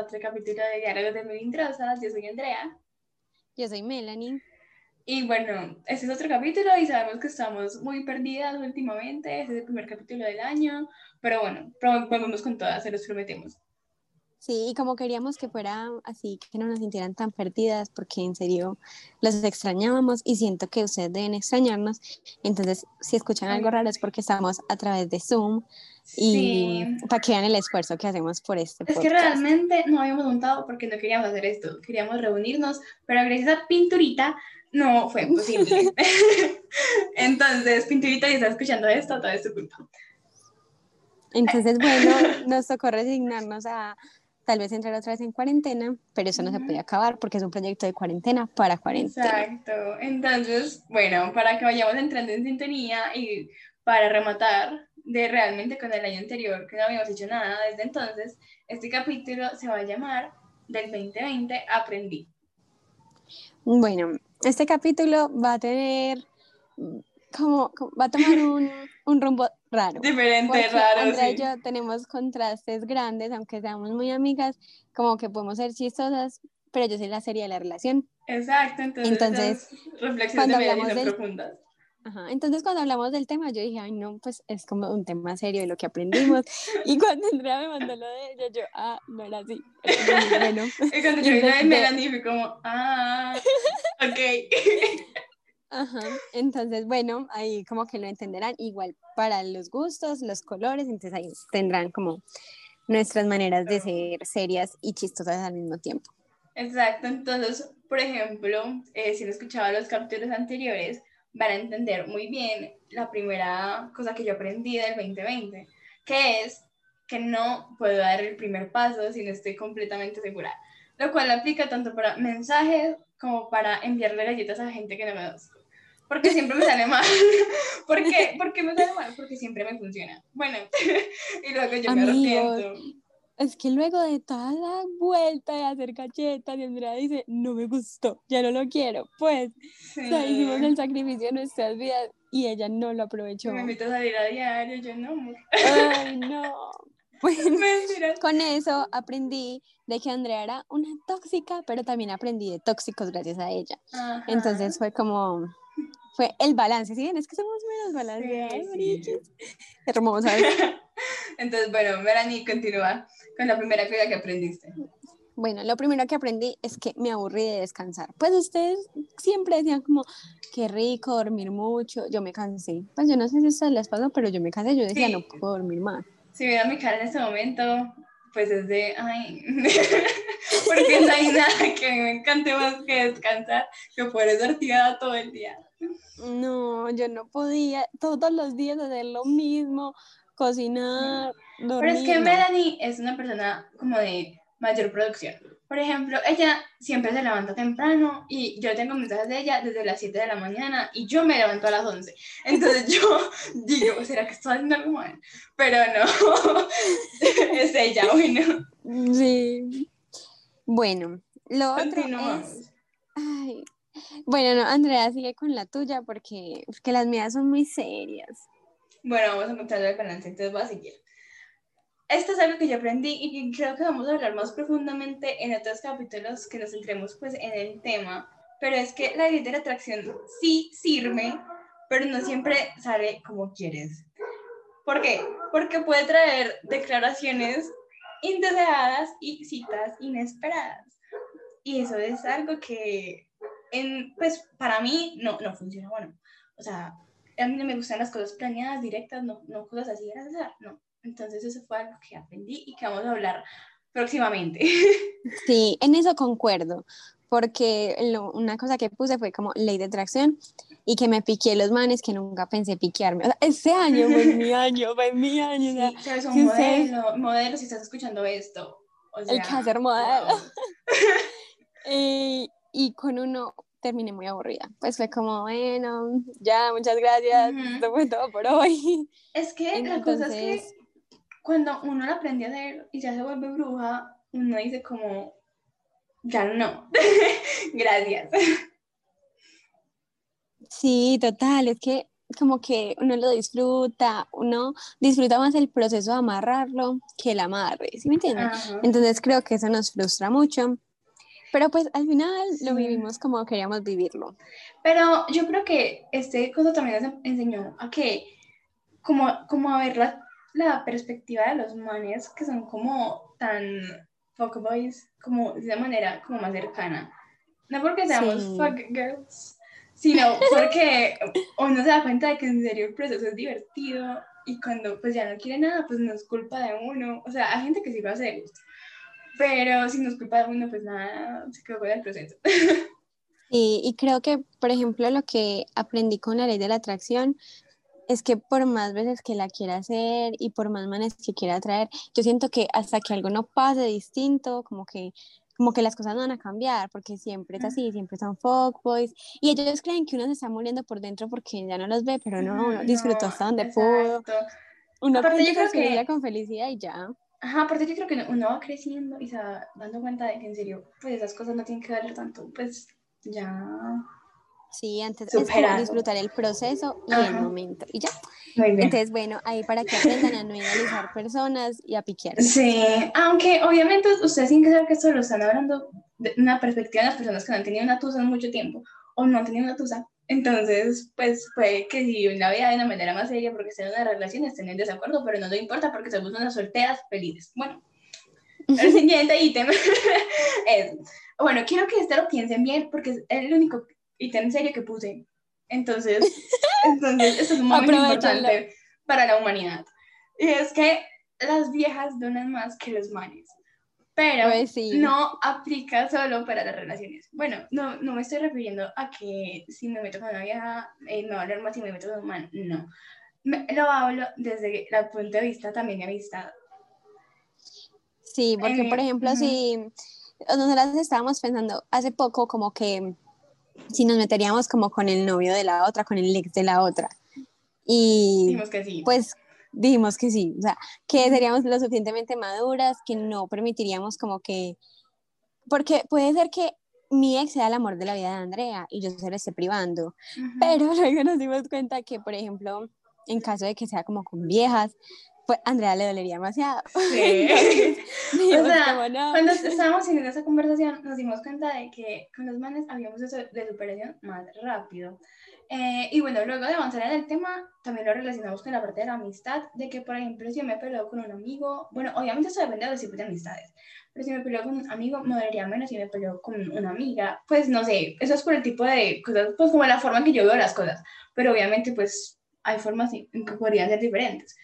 a otro capítulo de Diálogos de Melindrosas. Yo soy Andrea. Yo soy Melanie. Y bueno, este es otro capítulo y sabemos que estamos muy perdidas últimamente. Este es el primer capítulo del año. Pero bueno, volvemos con todas, se los prometemos. Sí, y como queríamos que fuera así, que no nos sintieran tan perdidas, porque en serio los extrañábamos y siento que ustedes deben extrañarnos. Entonces, si escuchan algo raro es porque estamos a través de Zoom y para que vean el esfuerzo que hacemos por este Es que realmente no habíamos montado porque no queríamos hacer esto, queríamos reunirnos, pero gracias a Pinturita no fue posible. Entonces, Pinturita, si está escuchando esto, todo es tu culpa. Entonces, bueno, nos tocó resignarnos a tal vez entrar otra vez en cuarentena, pero eso no se puede acabar porque es un proyecto de cuarentena para cuarentena. Exacto. Entonces, bueno, para que vayamos entrando en sintonía y para rematar de realmente con el año anterior, que no habíamos hecho nada desde entonces, este capítulo se va a llamar del 2020 Aprendí. Bueno, este capítulo va a tener como, va a tomar un, un rumbo raro. Diferente, raro. Andrea y yo tenemos contrastes grandes, aunque seamos muy amigas, como que podemos ser chistosas, pero yo soy la serie de la relación. Exacto, entonces, entonces reflexiones de profundas. Ajá, entonces cuando hablamos del tema yo dije, ay no, pues es como un tema serio de lo que aprendimos y cuando Andrea me mandó lo de ella, yo, ah, no era así. Bueno. y cuando yo vi de Melanie fue como, ah, ok. Ajá, entonces bueno, ahí como que lo entenderán igual para los gustos, los colores, entonces ahí tendrán como nuestras maneras de ser serias y chistosas al mismo tiempo. Exacto, entonces, por ejemplo, eh, si no escuchaba los capítulos anteriores, van a entender muy bien la primera cosa que yo aprendí del 2020, que es que no puedo dar el primer paso si no estoy completamente segura, lo cual aplica tanto para mensajes como para enviarle galletas a gente que no me conozco porque siempre me sale mal. ¿Por qué? ¿Por qué me sale mal? Porque siempre me funciona. Bueno, y luego yo me arrepiento. Es que luego de toda la vuelta de hacer cachetas, y Andrea dice, no me gustó, ya no lo quiero. Pues, hicimos el sacrificio de nuestras vidas y ella no lo aprovechó. Me invito a salir a diario, yo no, Ay, no. Bueno, con eso aprendí de que Andrea era una tóxica, pero también aprendí de tóxicos gracias a ella. Entonces fue como, fue el balance, ¿sí? Es que somos menos balanceados, sí, sí. Hermosa. Entonces, bueno, Melanie, continúa con la primera cosa que aprendiste. Bueno, lo primero que aprendí es que me aburrí de descansar. Pues ustedes siempre decían como, qué rico dormir mucho. Yo me cansé. Pues yo no sé si eso les pasó, pero yo me cansé. Yo decía, no puedo dormir más. Si vieran mi cara en este momento, pues es de, ay, porque no hay nada que me encante más que descansar, que poder estar tirada todo el día. No, yo no podía todos los días hacer lo mismo, cocinar, Pero es que Melanie es una persona como de mayor producción. Por ejemplo, ella siempre se levanta temprano y yo tengo mensajes de ella desde las 7 de la mañana y yo me levanto a las 11. Entonces yo digo, ¿será que estoy haciendo algo mal? Pero no, es ella, bueno. Sí. Bueno, lo otro es... Ay, bueno, no, Andrea, sigue con la tuya porque, porque las mías son muy serias. Bueno, vamos a encontrar el balance, entonces voy a seguir. Esto es algo que yo aprendí y creo que vamos a hablar más profundamente en otros capítulos que nos centremos pues en el tema, pero es que la ley de la atracción sí sirve, pero no siempre sale como quieres. ¿Por qué? Porque puede traer declaraciones indeseadas y citas inesperadas. Y eso es algo que en, pues para mí no, no funciona bueno. O sea, a mí no me gustan las cosas planeadas, directas, no, no cosas así, no. Entonces eso fue algo que aprendí y que vamos a hablar próximamente. Sí, en eso concuerdo, porque una cosa que puse fue como ley de atracción y que me piqué los manes que nunca pensé piquearme. O sea, ese año fue mi año, fue mi año. Sí, o un modelo, modelo, si estás escuchando esto. O sea, el que hacer modelo. y, y con uno terminé muy aburrida. Pues fue como, bueno, ya, muchas gracias, esto fue todo por hoy. Es que la cosa es que cuando uno lo aprende a hacer y ya se vuelve bruja, uno dice como, ya no, gracias. Sí, total, es que como que uno lo disfruta, uno disfruta más el proceso de amarrarlo que el amarre, ¿sí me entiendes? Entonces creo que eso nos frustra mucho. Pero pues al final lo vivimos como queríamos vivirlo. Pero yo creo que este cosa también nos enseñó a que, como, como a ver la, la perspectiva de los manes que son como tan fuckboys, como de manera como más cercana. No porque seamos fuck girls, sino porque uno se da cuenta de que en serio el proceso es divertido y cuando pues ya no quiere nada, pues no es culpa de uno. O sea, hay gente que sí lo hace de gusto. Pero si no es culpa de uno, pues nada, se quedó con el proceso. Sí, y creo que, por ejemplo, lo que aprendí con la ley de la atracción es que por más veces que la quiera hacer y por más manes que quiera traer, yo siento que hasta que algo no pase distinto, como que como que las cosas no van a cambiar, porque siempre es así, siempre son fuckboys, y ellos creen que uno se está muriendo por dentro porque ya no los ve, pero no, uno disfrutó hasta donde pudo, uno aparte yo creo que con felicidad y ya. Ajá, aparte yo creo que uno va creciendo y se va dando cuenta de que en serio, pues esas cosas no tienen que valer tanto, pues ya... Sí, antes es como disfrutar el proceso y el momento, y ya. Entonces, bueno, ahí para que aprendan a no idealizar personas y a piquear. Sí, aunque obviamente ustedes tienen que saber que esto lo están hablando de una perspectiva de las personas que no han tenido una tusa en mucho tiempo o no han tenido una tusa. Entonces, pues puede que si la vida de una manera más seria porque estén en una relación estén en desacuerdo, pero no le importa porque somos unas solteras felices. Bueno, el siguiente ítem es, bueno, quiero que este lo piensen bien porque es el único ítem en serio que puse entonces, entonces esto es muy importante para la humanidad. Y es que las viejas donan más que los manes. Pero pues no aplica solo para las relaciones. Bueno, no, no me estoy refiriendo a que si me meto con una vieja, eh, me a hablar más si me meto con un man. No. lo hablo desde el punto de vista también de amistad. Sí, porque por eh, ejemplo, si nosotras estábamos pensando hace poco como que si nos meteríamos como con el novio de la otra, con el ex de la otra. Y dijimos que sí. Pues dijimos que sí, o sea, que seríamos lo suficientemente maduras, que no permitiríamos como que, porque puede ser que mi ex sea el amor de la vida de Andrea y yo se lo esté privando, pero luego nos dimos cuenta que, por ejemplo, en caso de que sea como con viejas, pues Andrea le dolería demasiado. Sí. o sea, cuando estábamos en esa conversación nos dimos cuenta de que con los manes habíamos de, de superación más rápido. Eh, y bueno, luego de avanzar en el tema, también lo relacionamos con la parte de la amistad, de que, por ejemplo, si me peleo con un amigo, bueno, obviamente eso depende de los tipos de amistades, pero si me peleo con un amigo, me dolería menos si me peleo con una amiga. Pues no sé, eso es por el tipo de cosas, pues como la forma en que yo veo las cosas, pero obviamente, pues hay formas en que podrían ser diferentes.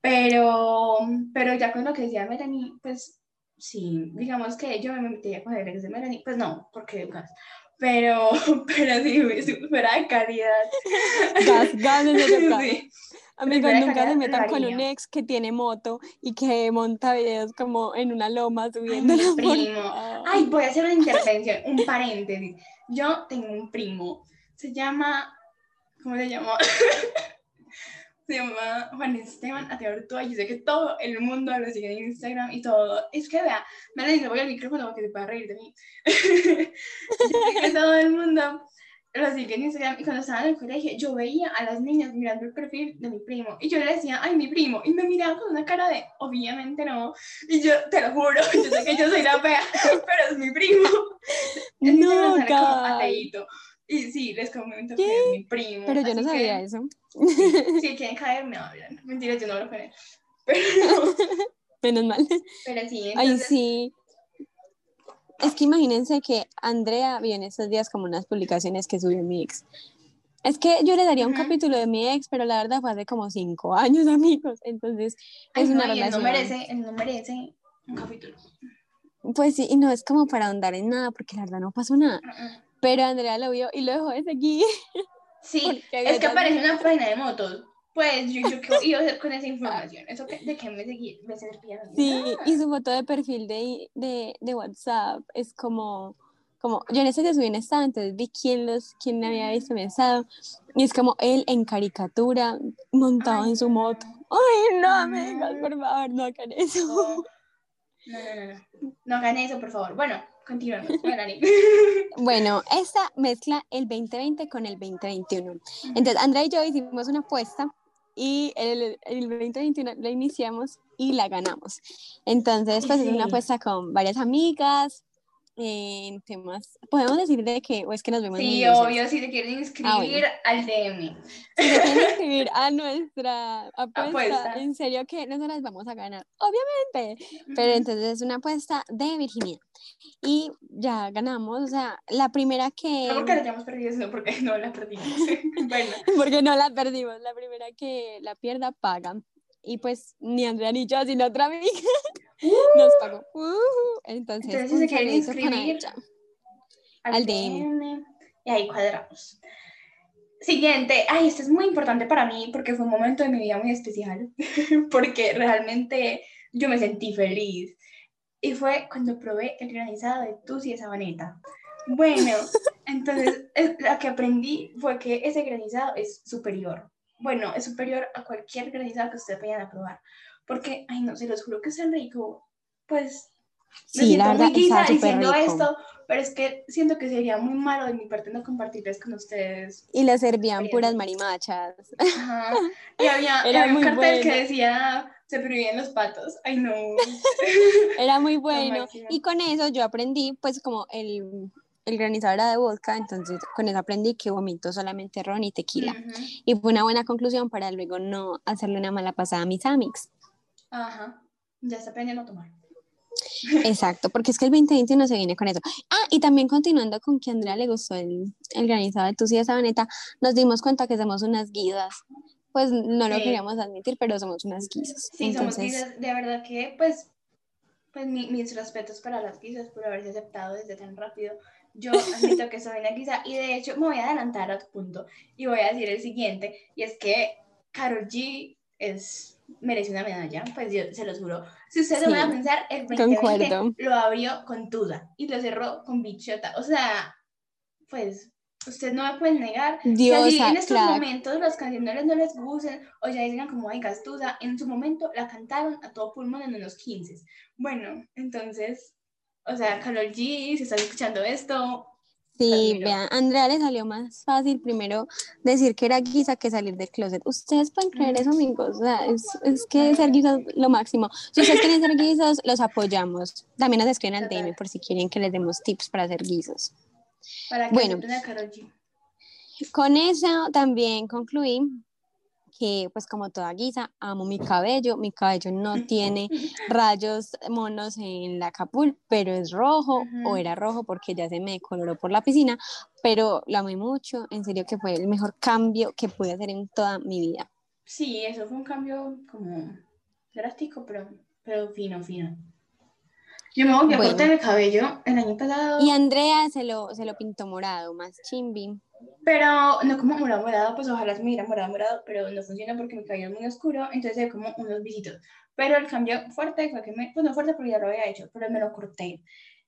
Pero, pero ya con lo que decía Melanie, pues sí, digamos que yo me metería con el ex de Melanie, pues no, porque gas. Pero, pero sí, si fuera de calidad. Gas, gas sí. Amigos, nunca se metan con un ex que tiene moto y que monta videos como en una loma subiendo Ay, primo. Ay, voy a hacer una intervención, un paréntesis. Yo tengo un primo, se llama, ¿cómo se llama? se llama Juan Esteban Ateortúa. Yo sé que todo el mundo lo sigue en Instagram y todo. Es que vea, me le voy al micrófono para que se pueda reír de mí. que todo el mundo lo sigue en Instagram. Y cuando estaba en el colegio, yo veía a las niñas mirando el perfil de mi primo. Y yo le decía, ay, mi primo. Y me miraba con una cara de, obviamente no. Y yo, te lo juro, yo sé que yo soy la fea, pero es mi primo. no, ateíto. Y sí, les comento que es mi primo. Pero yo no sabía eso. Sí, si quieren caer, me hablan. Mentira, yo no hablo con él. Pero Menos mal. Pero sí, Ay, sí. Es que imagínense que Andrea vio en estos días como unas publicaciones que subió mi ex. Es que yo le daría un capítulo de mi ex, pero la verdad fue hace como cinco años, amigos. Entonces, es una relación. no merece, él no merece un capítulo. Pues sí, y no es como para ahondar en nada, porque la verdad no pasó nada. Pero Andrea lo vio y lo dejó de seguir. Sí, es que aparece una página de motos. Pues yo, yo qué iba a hacer con esa información. ¿Eso de qué me, seguí, me? Sí, y su foto de perfil de, de, de, WhatsApp es como, como, yo en ese día subí un estado, entonces vi quién, los, quién había visto mi estado, y es como él en caricatura, montado en su moto. Ay, no, amigas, por favor, no hagan eso. No, no, no, no, no hagan eso, por favor. Bueno, continuamos. Melanie. Bueno, esta mezcla el 2020 con el 2021. Entonces, Andrea y yo hicimos una apuesta y el, el 2021 la iniciamos y la ganamos. Entonces, pues es una apuesta con varias amigas en temas, podemos decir de que, o es que nos vemos Sí, obvio, si te quieren inscribir Ah, bueno. al DM. Si se quieren inscribir a nuestra apuesta, Apuesta. en serio que no nos las vamos a ganar, obviamente, pero entonces es una apuesta de virginidad. Y ya ganamos, o sea, la primera que... No porque la hayamos perdido, sino porque no la perdimos. bueno, porque no la perdimos, la primera que la pierda paga. Y pues ni Andrea ni yo, sino otra amiga nos pagó. Ujú. Entonces, Entonces, se quieren inscribir, al, Al DM. DM. Y ahí cuadramos. Siguiente, ay, este es muy importante para mí porque fue un momento de mi vida muy especial, porque realmente yo me sentí feliz. Y fue cuando probé el granizado de Tusi de Sabaneta. Bueno, entonces es- lo que aprendí fue que ese granizado es superior. Bueno, es superior a cualquier granizado que ustedes vayan a probar. Porque, ay, no, se los juro que es rico. Pues me Sí, la siento verdad, muy guisa diciendo rico. esto, pero es que siento que sería muy malo de mi parte no compartirles con ustedes. Y le servían Bien. puras marimachas. Ajá. Y había, Era había un cartel que decía, se prohíben los patos. Ay, no. Era muy bueno. Y con eso yo aprendí, pues como el, el granizado era de vodka, entonces con eso aprendí que vomito solamente ron y tequila. Y fue una buena conclusión para luego no hacerle una mala pasada a mis amics. Ajá. Ya está aprendiendo a tomar. Exacto, porque es que el 2021 se viene con eso. Ah, y también continuando con que a Andrea le gustó el, el granizado de Tusi de Sabaneta, nos dimos cuenta que somos unas guidas. Pues no lo queríamos admitir, pero somos unas guisas. Sí, somos guisas. De verdad que, pues, pues mi- mis respetos para las guisas por haberse aceptado desde tan rápido. Yo admito que soy una guisa y de hecho me voy a adelantar a tu punto y voy a decir el siguiente y es que Karol G es merece una medalla, pues yo se los juro. Si ustedes Sí, van a pensar, el 2020 concuerdo. lo abrió con Tuda y lo cerró con Bichota. O sea, pues ustedes no me pueden negar que así Diosa, en estos crack. momentos las canciones no les gusten o ya digan como ay gastuda, en su momento la cantaron a todo pulmón en unos 15. Bueno, entonces, o sea, Karol G, si estás escuchando esto, Sí, vean, a Andrea le salió más fácil primero decir que era guisa que salir del closet. Ustedes pueden creer eso, amigos. O sea, es, es que ser guisa es lo máximo. Si ustedes quieren ser guisos, los apoyamos. También nos escriben al. DM por si quieren que les demos tips para ser guisos. para que Bueno. a Karol G. Con eso también concluí que, pues como toda guisa, amo mi cabello. Mi cabello no tiene rayos monos en la capul, pero es rojo o Ujú. era rojo porque ya se me decoloró por la piscina, pero lo amé mucho. En serio que fue el mejor cambio que pude hacer en toda mi vida. Sí, eso fue un cambio como drástico, pero, pero fino, fino. Yo me volví a Bueno. cortar el cabello el año pasado, Y Andrea se lo, se lo pintó morado, más chimbi. Pero no como morado morado, pues ojalá se me diera morado morado, pero no funciona porque mi cabello es muy oscuro, entonces se ve como unos visitos. Pero el cambio fuerte fue que me, pues no fuerte porque ya lo había hecho, pero me lo corté.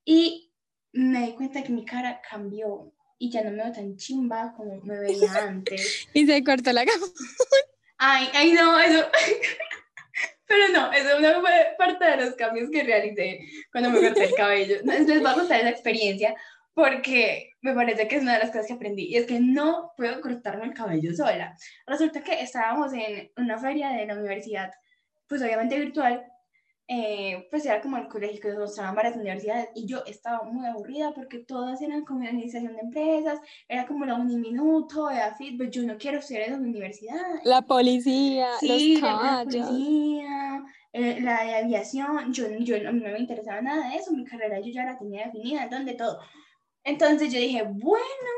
Y me di cuenta que mi cara cambió y ya no me veo tan chimba como me veía antes. Y se cortó la capa. Ay, ay, no, eso. Pero no, eso no fue parte de los cambios que realicé cuando me corté el cabello. Les voy a contar esa experiencia porque me parece que es una de las cosas que aprendí y es que no puedo cortarme el cabello sola. Resulta que estábamos en una feria de la universidad, pues obviamente virtual, eh, pues era como el colegio que nos mostraban varias universidades y yo estaba muy aburrida porque todas eran como administración de empresas, era como la uniminuto, era fit, pero yo no quiero estudiar en la universidad. La policía, Sí, los la, la policía, eh, la de aviación, yo, yo no, no me interesaba nada de eso, mi carrera yo ya la tenía definida, donde todo. Entonces yo dije, bueno,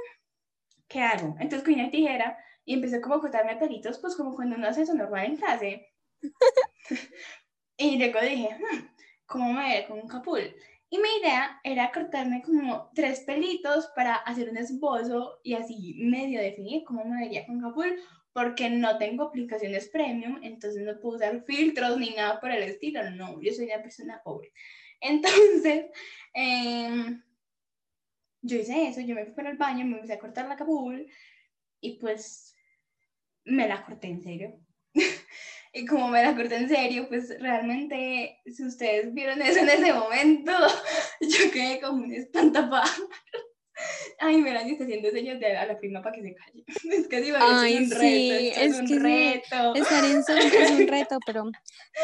¿qué hago? Entonces cogí una tijera y empecé como a cortarme pelitos, pues como cuando uno hace eso normal en clase. y luego dije, hmm, ¿cómo me veré con un capul? Y mi idea era cortarme como tres pelitos para hacer un esbozo y así medio definir cómo me vería con capul, porque no tengo aplicaciones premium, entonces no puedo usar filtros ni nada por el estilo. No, yo soy una persona pobre. Entonces, em, yo hice eso, yo me fui para el baño, me empecé a cortar la capul y pues me la corté en serio. y como me la corté en serio, pues realmente, si ustedes vieron eso en ese momento, yo quedé como un espantapájaro. Ay, Melanie está haciendo señas de a la prima para que se calle. Es que digo, Ay, es un sí, reto, es, es un que sí, reto. Estar en Zoom es un reto, pero,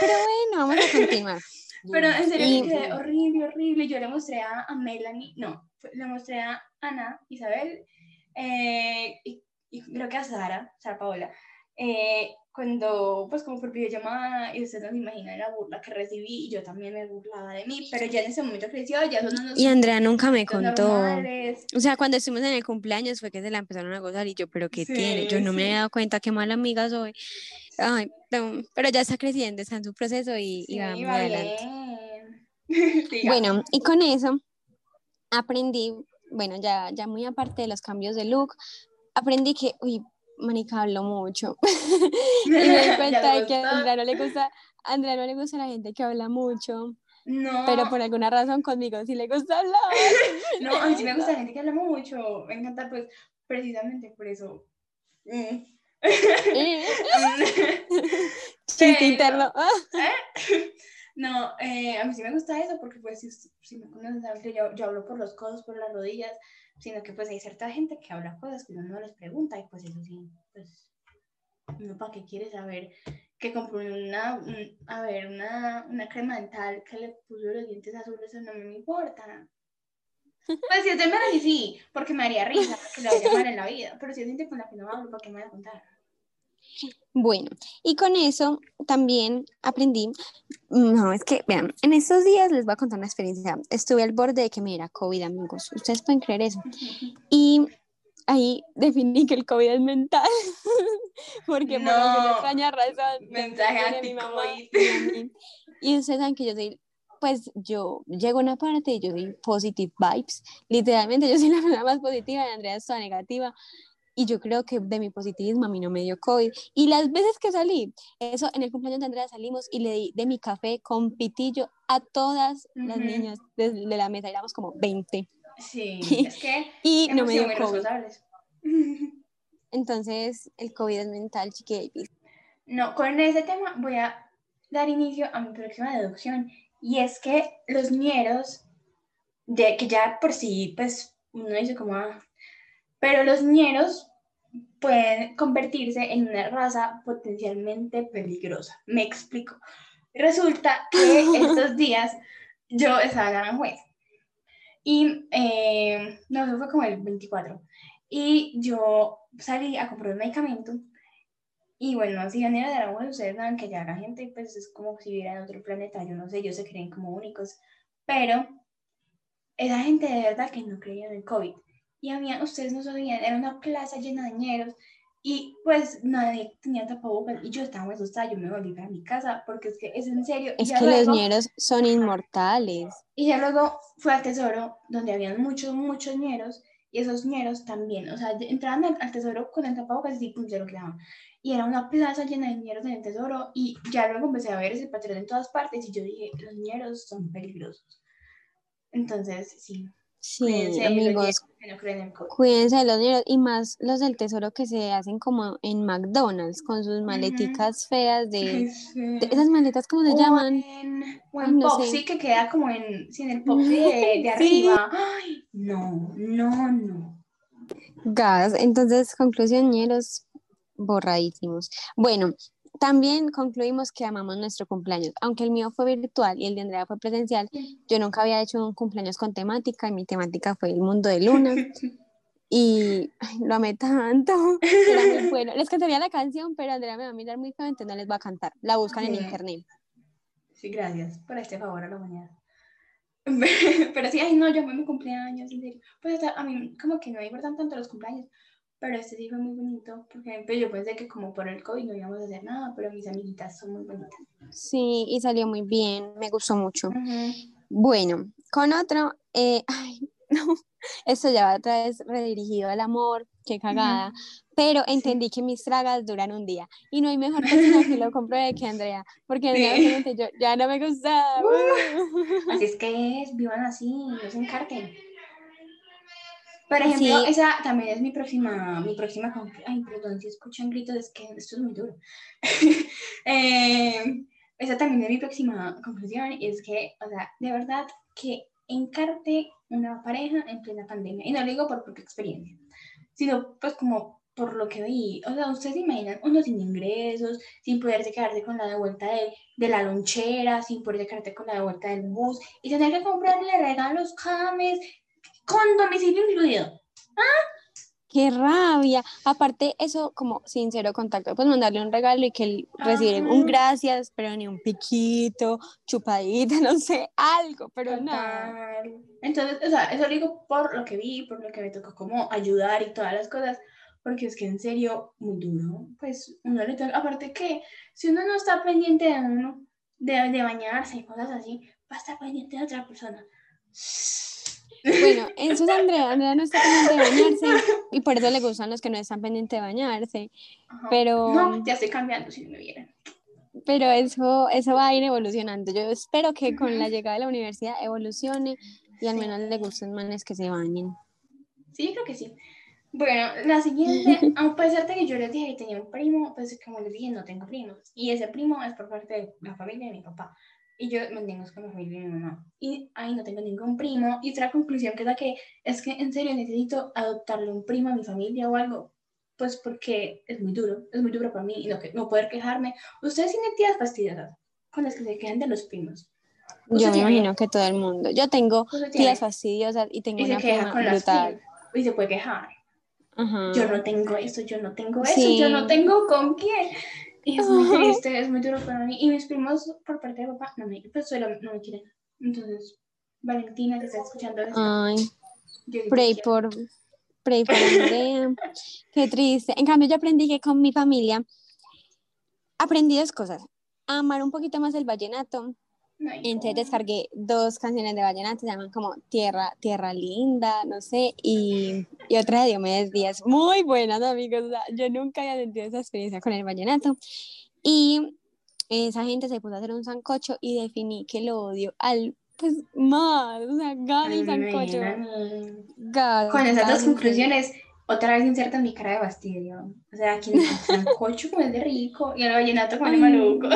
pero bueno, vamos a continuar. Pero en serio Y- me quedé horrible, horrible. Yo le mostré a, a Melanie, no, le mostré a Ana, Isabel, eh, y, y creo que a Sara, Sara Paola, eh, cuando, pues como por videollamada, y ustedes no se imaginan la burla que recibí, y yo también me burlaba de mí, pero ya en ese momento creció, ya son unos Y Andrea nunca me contó. normales. O sea, cuando estuvimos en el cumpleaños fue que se la empezaron a gozar y yo, pero ¿qué Sí, tiene? Yo no me sí. había dado cuenta qué mala amiga soy. Ay, no, pero ya está creciendo, está en su proceso y, y Sí, va muy va adelante. Bueno, y con eso aprendí, bueno, ya, ya muy aparte de los cambios de look, aprendí que, uy, manica, hablo mucho. y me di ¿Ya cuenta de que a? Andrea no le gusta, a Andrea no le gusta la gente que habla mucho, No, pero por alguna razón conmigo sí le gusta hablar. no, a mí sí me gusta la gente que habla mucho. Me encanta, pues, precisamente por eso. Mm. Eh, Chiste interno. Ah. No, eh, a mí sí me gusta eso porque pues si, si me conocen yo, yo hablo por los codos, por las rodillas, sino que pues hay cierta gente que habla cosas que uno no les pregunta y pues eso sí, pues uno para qué quiere saber que compró una, un- a ver, una, una crema dental que le puso los dientes azules, eso no me importa. Pues si es de Melanie sí, porque me haría risa que la voy a llamar en la vida, pero si es gente con la que no hablo, ¿para qué me voy a contar? Bueno, y con eso también aprendí, no, es que, vean, en estos días les voy a contar una experiencia. Estuve al borde de que me diera COVID, amigos. Ustedes pueden creer eso. Y ahí definí que el COVID es mental, porque por No. alguna extraña razón, Mensaje viene a mi mamá anti-COVID. Y ustedes saben que yo soy, pues yo llego a una parte y yo soy positive vibes. Literalmente yo soy la persona más positiva y Andrea es toda negativa. Y yo creo que de mi positivismo a mí no me dio COVID. Y las veces que salí, eso en el cumpleaños de Andrea salimos y le di de mi café con pitillo a todas las Ujú. niñas de, de la mesa, éramos como 20. Sí, es que Y no me dio COVID. Entonces, el COVID es mental, chiquillos. No, con ese tema voy a dar inicio a mi próxima deducción. Y es que los ñeros, de, que ya por sí, pues, uno dice como, ah, pero los ñeros pueden convertirse en una raza potencialmente peligrosa. Me explico. Resulta que estos días yo estaba en Aranjuez y eh, no, eso fue como el 24 y yo salí a comprar un medicamento y bueno, si vienen de Aranjuez, ustedes saben que ya la gente pues es como si viviera en otro planeta, yo no sé, ellos se creen como únicos, pero esa gente de verdad que no creía en el COVID. Y había, ustedes no sabían, era una plaza llena de ñeros y pues nadie tenía tapabocas y yo estaba muy asustada, yo me volví para mi casa porque es que es en serio. Es que los luego- ñeros son inmortales. y ya luego fue al tesoro, donde habían muchos, muchos ñeros, y esos ñeros también, o sea, entraban al, al tesoro con el tapabocas y pum, se lo quedaban. Y era una plaza llena de ñeros en el tesoro, y ya luego empecé a ver ese patrón en todas partes, y yo dije, los ñeros son peligrosos. Entonces, sí, Sí, cuídense los amigos, que no creen en cuídense de los ñeros y más los del tesoro que se hacen como en McDonald's con sus maleticas feas de, sí. esas maletas, ¿cómo se O llaman? en, o Ay, en no sé. que queda como en, sí, en el Popsi de, de Sí. arriba. Ay, no, no, no. Gas. Entonces, conclusión, ñeros borradísimos. Bueno, también concluimos que amamos nuestro cumpleaños. Aunque el mío fue virtual y el de Andrea fue presencial, yo nunca había hecho un cumpleaños con temática y mi temática fue el mundo de Luna. Y ay, lo amé tanto. Era muy bueno. Les cantaría la canción, pero Andrea me va a mirar muy feo, entonces no les va a cantar. La buscan en internet. Sí, gracias por este favor a la humanidad. Pero sí, ay, no, yo amé mi cumpleaños, en serio. Pues a mí como que no me importan tanto los cumpleaños, pero este sí fue muy bonito, porque pues, yo pensé que como por el COVID no íbamos a hacer nada, pero mis amiguitas son muy bonitas. Sí, y salió muy bien. Me gustó mucho. Bueno, con otro, eh, ay, no, esto ya va otra vez redirigido al amor, qué cagada, pero entendí que mis tragas duran un día y no hay mejor persona que lo compruebe que Andrea, porque Sí. yo ya no me gustaba. Así es que es, vivan así, no se encarten. Por ejemplo, Sí. esa también es mi próxima, mi próxima Ay, perdón, si escuchan gritos, es que esto es muy duro. Eh, esa también es mi próxima conclusión, y es que, o sea, de verdad, que encarte una pareja en plena pandemia. Y no lo digo por propia experiencia, sino pues como por lo que vi. O sea, ustedes se imaginan uno sin ingresos, sin poderse quedarse con la de vuelta de, de la lonchera, sin poder quedarte con la de vuelta del bus, y tener que comprarle regalos cada mes con domicilio incluido. Qué rabia. Aparte, eso como sincero contacto, pues mandarle un regalo y que él reciba un gracias, pero ni un piquito, chupadita, no sé, algo, pero nada. Entonces, o sea, eso lo digo por lo que vi, por lo que me tocó como ayudar y todas las cosas, porque es que en serio, muy duro. Pues uno le toca, aparte que si uno no está pendiente de uno, de, de bañarse y cosas así, va a estar pendiente de otra persona. Bueno, eso es Andrea. Andrea no está pendiente de bañarse y por eso le gustan los que no están pendientes de bañarse. Ajá. Pero- No, ya estoy cambiando si me vieran. Pero eso, eso va a ir evolucionando. Yo espero que con la llegada de la universidad evolucione y al menos le gusten manes que se bañen. Sí, creo que sí. Bueno, la siguiente, a pesar de que yo les dije que tenía un primo, pues como les dije, no tengo primos. Y ese primo es por parte de la familia de mi papá. Y yo mantengo con la familia de mi mamá. Y ahí no tengo ningún primo. Y otra conclusión que que es que en serio necesito adoptarle un primo a mi familia o algo. Pues porque es muy duro, es muy duro para mí y no, que- no poder quejarme. Ustedes tienen tías fastidiosas con las que se quejan de los primos. Yo me tiene- imagino que todo el mundo. Yo tengo tías fastidiosas y tengo y se una queja prima con las brutal. primas. Y se puede quejar. Ajá. yo no tengo eso, yo no tengo eso, Sí. yo no tengo con quién. Y es muy triste, es muy duro para mí. Y mis primos, por parte de papá, no me, pues solo no me quieren. Entonces, Valentina, que está escuchando esto, Ay, pray por, pray por Andrea. Qué triste. En cambio, yo aprendí que con mi familia aprendí dos cosas. A amar un poquito más el vallenato. Entonces descargué dos canciones de vallenato, se llaman como Tierra, Tierra Linda, no sé, y, y otra de Diomedes Díaz. Muy buenas, amigos. o sea, yo nunca había sentido esa experiencia con el vallenato. Y esa gente se puso a hacer un sancocho y definí que lo odio al, pues, más. O sea, el me sancocho. Gas, Con esas dos conclusiones, otra vez insertan mi cara de fastidio. O sea, aquí el sancocho como es de rico y el vallenato de Ay. maluco.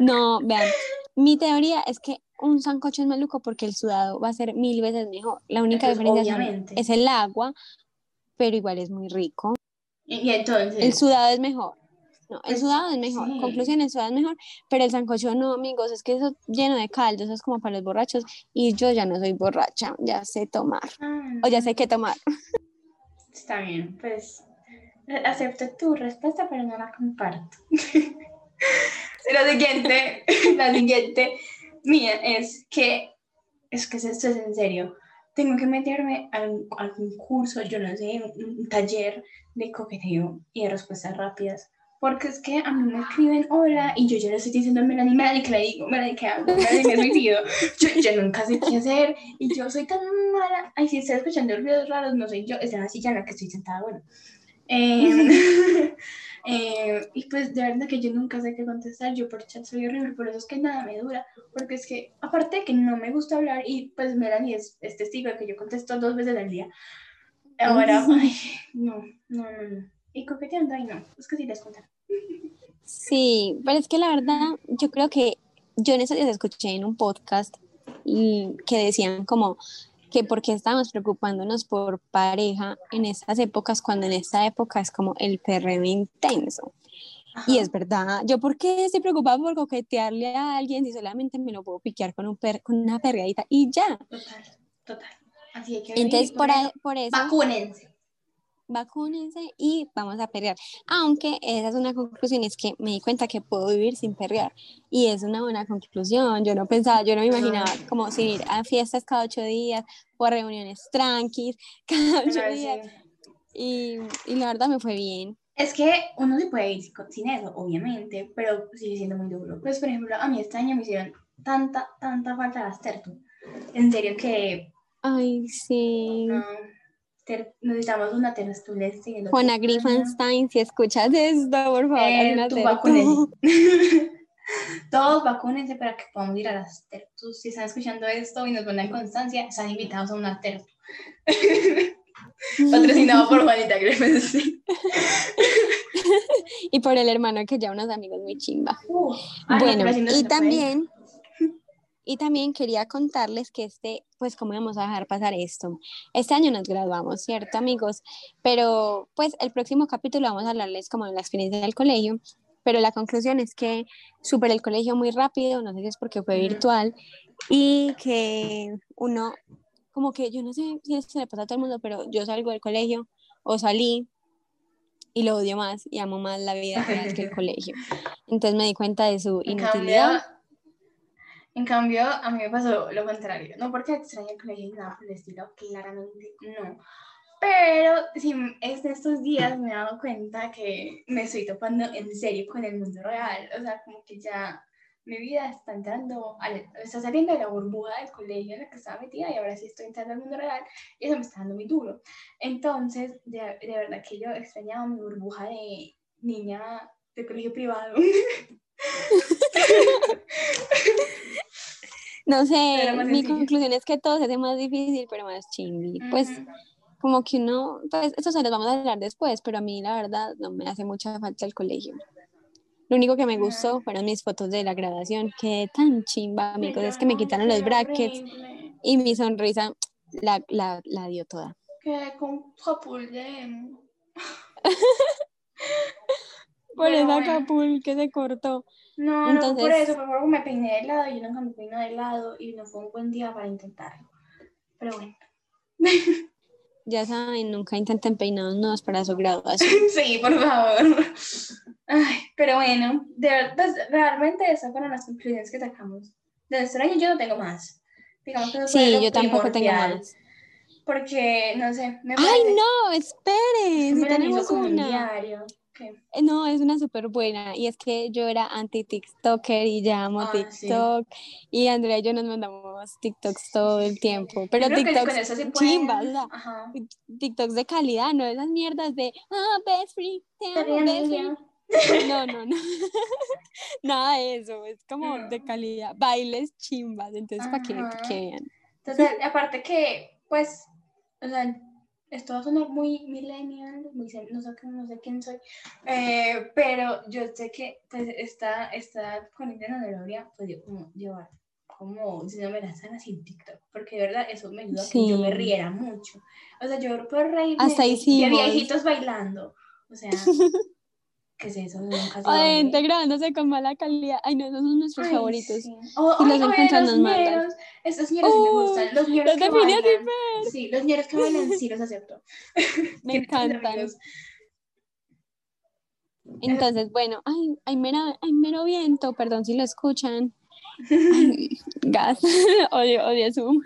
No, vean, mi teoría es que un sancocho es maluco porque el sudado va a ser mil veces mejor. La única Pues, diferencia obviamente. es el agua, pero igual es muy rico. Y, entonces, El sudado es mejor. No, el Pues, sudado es mejor. sí. Conclusión, el sudado es mejor, pero el sancocho no, amigos, es que eso lleno de caldo, eso es como para los borrachos y yo ya no soy borracha, ya sé tomar ah, o ya sé qué tomar. Está bien, pues acepto tu respuesta, pero no la comparto. la siguiente, la siguiente mía es que, es que esto es en serio, tengo que meterme a algún curso, yo no sé, un, un taller de coqueteo y de respuestas rápidas. Porque es que a mí me escriben hola y yo ya le estoy diciendo a Melanie, Melanie, que le digo, Melanie, que hago, Melanie, me suicido. Yo, yo nunca sé qué hacer y yo soy tan mala. Ay, si está escuchando ruidos raros, no soy yo, es la silla en la que estoy sentada, bueno. Eh, eh, y pues de verdad que yo nunca sé qué contestar, yo por chat soy horrible, por eso es que nada me dura, porque es que aparte de que no me gusta hablar y pues Melanie es, es testigo de que yo contesto dos veces al día. Ahora, ay, no, no, no, no. Y coqueteando, ay no, es que sí les contar. Sí, pero es que la verdad, yo creo que yo en esos días escuché en un podcast que decían como que por qué estábamos preocupándonos por pareja en estas épocas, cuando en esta época es como el perreo intenso. Y es verdad, yo por qué estoy preocupada por coquetearle a alguien si solamente me lo puedo piquear con, un per con una perreadita y ya. Total, total. Así hay que Entonces, por, a- por eso, Vacúnense. Vacúnense y vamos a perrear. Aunque esa es una conclusión, es que me di cuenta que puedo vivir sin perrear. Y es una buena conclusión. Yo no pensaba, yo no me imaginaba como sin ir a fiestas cada ocho días o a reuniones tranquis cada ocho días. sí. Y, y la verdad me fue bien. Es que uno se puede ir sin eso, obviamente, pero sigue siendo muy duro. Pues, por ejemplo, a mí este año me hicieron tanta, tanta falta las tertu. En serio que Ay, sí. no, necesitamos una tertulia. Juana año. Griffenstein, si escuchas esto, por favor, Eh, tú vacúnense. Todos vacúnense para que podamos ir a las tertus. Si están escuchando esto y nos mandan constancia, están invitados a una tertu. Patrocinado por Juanita Greffes. y por el hermano que ya unos amigos muy chimba. Uh, bueno, y puede. Y también quería contarles que este, pues cómo íbamos a dejar pasar esto. Este año nos graduamos, ¿cierto, amigos? Pero pues el próximo capítulo vamos a hablarles como de la experiencia del colegio, pero la conclusión es que superé el colegio muy rápido, no sé si es porque fue virtual, y que uno, como que yo no sé si esto le pasa a todo el mundo, pero yo salgo del colegio o salí y lo odio más y amo más la vida real que el colegio. Entonces me di cuenta de su inutilidad. En cambio, a mí me pasó lo contrario. No porque extrañe el colegio ni nada por el estilo, claramente no. Pero sí, es de estos días me he dado cuenta que me estoy topando en serio con el mundo real. O sea, como que ya mi vida está entrando, al- está saliendo de la burbuja del colegio en la que estaba metida y ahora sí estoy entrando al mundo real y eso me está dando muy duro. Entonces, de, de verdad que yo extrañaba mi burbuja de niña de colegio privado. No sé, mi sencillo. conclusión es que todo se hace más difícil, pero más chimbi. Pues Ujú. como que uno, pues eso se los vamos a hablar después, pero a mí la verdad no me hace mucha falta el colegio. Lo único que me gustó fueron mis fotos de la graduación, que tan chimba, amigos, es que me quitaron los brackets y mi sonrisa la, la, la dio toda. Que con papul de... Por esa capul que se cortó. No, no Entonces- fue por eso, fue porque me peiné de lado yo nunca me peino de lado y no fue un buen día para intentarlo. Pero bueno. Ya saben, nunca intenten peinados nuevos para su graduación. Sí, por favor. Ay, pero bueno, de pues, realmente esas fueron las conclusiones que sacamos. De nuestro año yo no tengo más. Digamos que eso Sí, yo tampoco tengo más. Porque, no sé, me ¡Ay, parece- no! ¡Esperen! me hizo tenemos como un una. diario. No, es una súper buena. Y es que yo era anti-TikToker y ya amo Ah, sí. TikTok. Y Andrea y yo nos mandamos TikToks todo el tiempo. Pero TikToks sí chimbas, Ajá. TikToks de calidad, no esas mierdas de, ah, best free, te amo, best free. No, no, no. Nada de eso, es como de calidad. Bailes chimbas, entonces para que vean. Entonces, aparte que, pues, o sea, esto va a sonar muy millennial, muy, no sé, no sé quién soy, eh, pero yo sé que, pues, esta, esta cuarentena no debería, pues, yo como llevar, como, si no me la sana sin TikTok, porque de verdad eso me ayuda a que yo me Sí. riera mucho. O sea, yo puedo reírme Hasta de, de hicimos. viejitos bailando, o sea, ¿qué es eso? Nunca se O de va a gente ver. grabándose con mala calidad. Ay, no, esos son nuestros Ay, favoritos. sí. O, Si los ay, o de encuentran, los ñeros. Estos ñeros sí me Uy, gustan. Los ñeros que y bailan. Sí, los ñeros que bailan sí los acepto. Me encantan. Entonces, bueno, ay, hay mero, hay mero viento, perdón si lo escuchan. Ay, gas, odio, odio Zoom.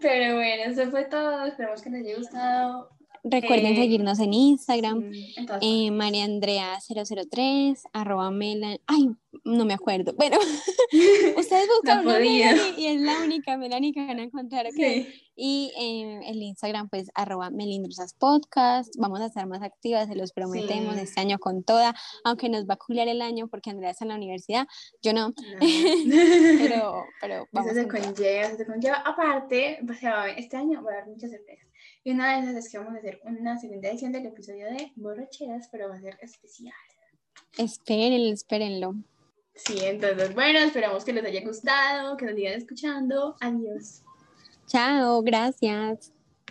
Pero bueno, eso fue todo. Esperamos que les haya gustado. Recuerden Eh, seguirnos en Instagram, eh. María Andrea 003, arroba Melan, ay, no me acuerdo. Bueno, ustedes buscan No. Melanie y es la única Melanie que van a encontrar, ¿ok? Sí. Y eh, el Instagram, pues, arroba Melindrosas Podcast. Vamos a estar más activas, se los prometemos, Sí. este año con toda, aunque nos va a culiar el año porque Andrea está en la universidad, yo no, No. pero, pero vamos Eso se conlleva, eso se conlleva. Aparte, este año va a haber muchas sorpresas. Y una de esas es que vamos a hacer una segunda edición del episodio de Borracheras, pero va a ser especial. Espérenlo, espérenlo. Sí, entonces, bueno, esperamos que les haya gustado, que nos sigan escuchando. Adiós. Chao, gracias.